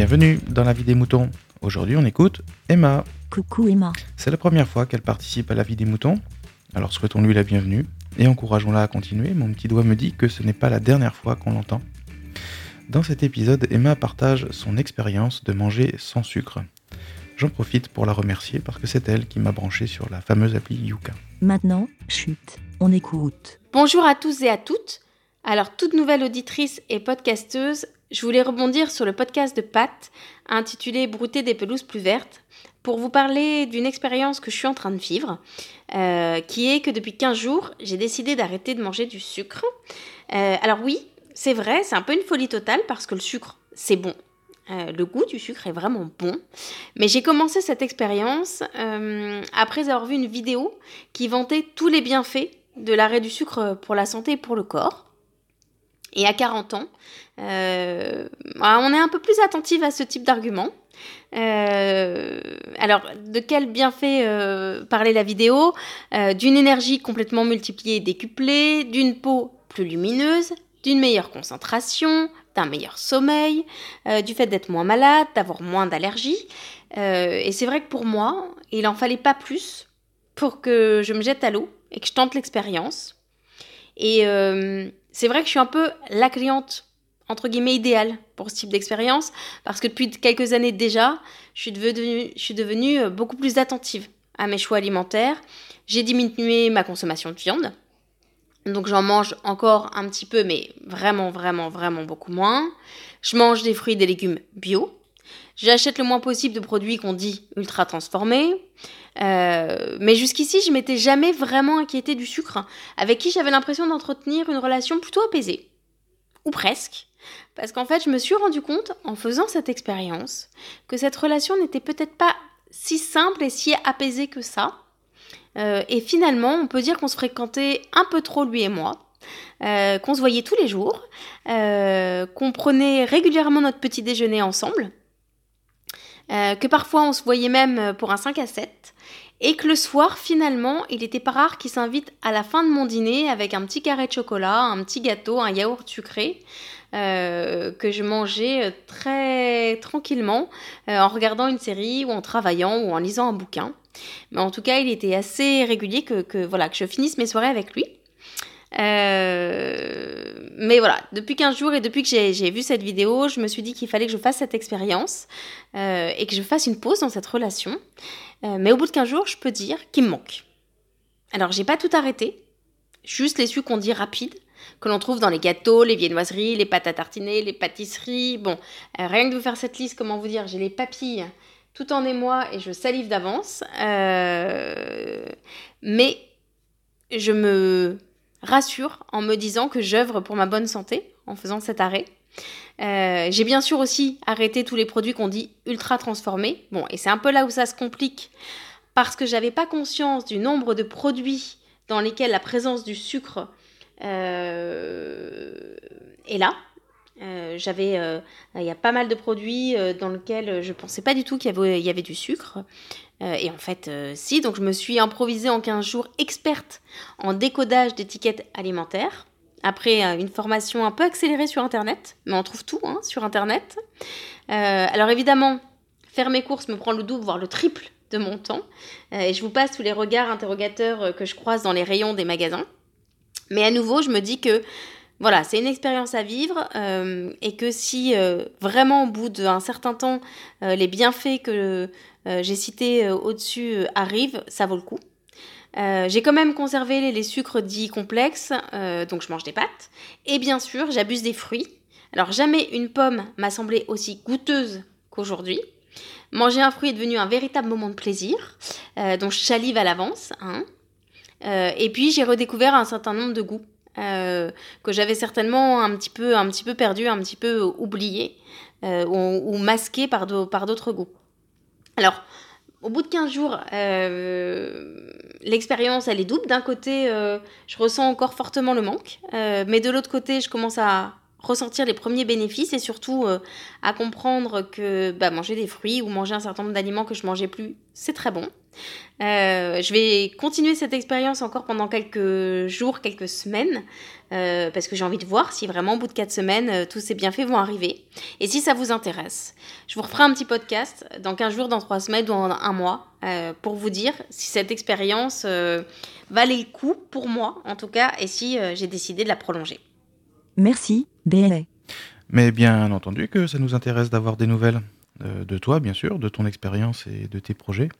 Bienvenue dans la vie des moutons. Aujourd'hui, on écoute Emma. Coucou Emma. C'est la première fois qu'elle participe à la vie des moutons. Alors souhaitons-lui la bienvenue et encourageons-la à continuer. Mon petit doigt me dit que ce n'est pas la dernière fois qu'on l'entend. Dans cet épisode, Emma partage son expérience de manger sans sucre. J'en profite pour la remercier parce que c'est elle qui m'a branché sur la fameuse appli Yuka. Maintenant, chute, on écoute. Bonjour à tous et à toutes. Alors, toute nouvelle auditrice et podcasteuse, je voulais rebondir sur le podcast de Pat, intitulé Brouter des pelouses plus vertes, pour vous parler d'une expérience que je suis en train de vivre, euh, qui est que depuis 15 jours, j'ai décidé d'arrêter de manger du sucre. Euh, alors oui, c'est vrai, c'est un peu une folie totale parce que le sucre, c'est bon. Euh, le goût du sucre est vraiment bon. Mais j'ai commencé cette expérience après avoir vu une vidéo qui vantait tous les bienfaits de l'arrêt du sucre pour la santé et pour le corps. Et à 40 ans, euh, on est un peu plus attentive à ce type d'argument. Euh, alors, de quel bienfait euh, parlait la vidéo? D'une énergie complètement multipliée et décuplée, d'une peau plus lumineuse, d'une meilleure concentration, d'un meilleur sommeil, du fait d'être moins malade, d'avoir moins d'allergies. et c'est vrai que pour moi, il en fallait pas plus pour que je me jette à l'eau et que je tente l'expérience. Et c'est vrai que je suis un peu la cliente entre guillemets idéale pour ce type d'expérience parce que depuis quelques années déjà, je suis devenue, je suis devenue euh, beaucoup plus attentive à mes choix alimentaires. J'ai diminué ma consommation de viande. Donc j'en mange encore un petit peu, mais vraiment, vraiment, vraiment beaucoup moins. Je mange des fruits et des légumes bio. J'achète le moins possible de produits qu'on dit ultra transformés. Euh, mais jusqu'ici, je m'étais jamais vraiment inquiétée du sucre, avec qui j'avais l'impression d'entretenir une relation plutôt apaisée. Ou presque. Parce qu'en fait, je me suis rendu compte, en faisant cette expérience, que cette relation n'était peut-être pas si simple et si apaisée que ça. Euh, et finalement, on peut dire qu'on se fréquentait un peu trop, lui et moi. Euh, qu'on se voyait tous les jours, qu'on prenait régulièrement notre petit déjeuner ensemble, euh, que parfois on se voyait même euh, pour un 5 à 7, et que le soir, finalement, il était pas rare qu'il s'invite à la fin de mon dîner avec un petit carré de chocolat, un petit gâteau, un yaourt sucré, euh, que je mangeais très tranquillement en regardant une série ou en travaillant ou en lisant un bouquin. Mais en tout cas, il était assez régulier que, voilà, que je finisse mes soirées avec lui. Euh, mais voilà, depuis 15 jours et depuis que j'ai vu cette vidéo, je me suis dit qu'il fallait que je fasse cette expérience euh, et que je fasse une pause dans cette relation. Euh, mais au bout de 15 jours, je peux dire qu'il me manque. Alors, j'ai pas tout arrêté, juste les sucres qu'on dit rapides, que l'on trouve dans les gâteaux, les viennoiseries, les pâtes à tartiner, les pâtisseries. Bon, rien que de vous faire cette liste, comment vous dire, j'ai les papilles tout en émoi et je salive d'avance. mais je me rassure en me disant que j'œuvre pour ma bonne santé en faisant cet arrêt. Euh, j'ai bien sûr aussi arrêté tous les produits qu'on dit ultra transformés. Bon, et c'est un peu là où ça se complique parce que j'avais pas conscience du nombre de produits dans lesquels la présence du sucre euh, est là. Euh, j'avais, il y a pas mal de produits dans lesquels je pensais pas du tout qu'il y y avait du sucre. Et en fait, si, donc je me suis improvisée en 15 jours experte en décodage d'étiquettes alimentaires. Après euh, une formation un peu accélérée sur Internet, mais on trouve tout hein, sur Internet. alors évidemment, faire mes courses me prend le double, voire le triple de mon temps. et je vous passe tous les regards interrogateurs que je croise dans les rayons des magasins. Mais à nouveau, je me dis que voilà, c'est une expérience à vivre et que si vraiment au bout d'un certain temps, les bienfaits que euh, j'ai cité euh, au-dessus euh, arrive, ça vaut le coup. J'ai quand même conservé les, sucres dits complexes, donc je mange des pâtes. Et bien sûr, j'abuse des fruits. Alors jamais une pomme m'a semblé aussi goûteuse qu'aujourd'hui. Manger un fruit est devenu un véritable moment de plaisir, donc je salive à l'avance. Hein. et puis j'ai redécouvert un certain nombre de goûts que j'avais certainement un petit peu, un petit peu perdu, un petit peu oublié ou, ou masqué par d'autres goûts. Alors, au bout de 15 jours, euh, l'expérience, elle est double. D'un côté, euh, je ressens encore fortement le manque, euh, mais de l'autre côté, je commence à ressentir les premiers bénéfices et surtout à comprendre que bah, manger des fruits ou manger un certain nombre d'aliments que je mangeais plus, c'est très bon. Euh, je vais continuer cette expérience encore pendant quelques jours, quelques semaines, euh, parce que j'ai envie de voir si vraiment au bout de quatre semaines, euh, tous ces bienfaits vont arriver. Et si ça vous intéresse, je vous referai un petit podcast dans 15 jours, dans 3 semaines ou dans un mois, pour vous dire si cette expérience valait le coup pour moi, en tout cas, et si j'ai décidé de la prolonger. Merci, BLA. Mais bien entendu que ça nous intéresse d'avoir des nouvelles. de toi, bien sûr, de ton expérience et de tes projets.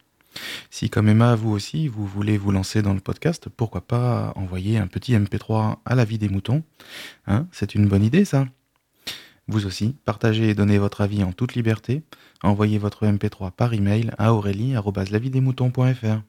Si comme Emma, vous aussi, vous voulez vous lancer dans le podcast, pourquoi pas envoyer un petit MP3 à la vie des moutons? Hein C'est une bonne idée ça Vous aussi, partagez et donnez votre avis en toute liberté. Envoyez votre MP3 par email à aurélie.lavidesmoutons.fr.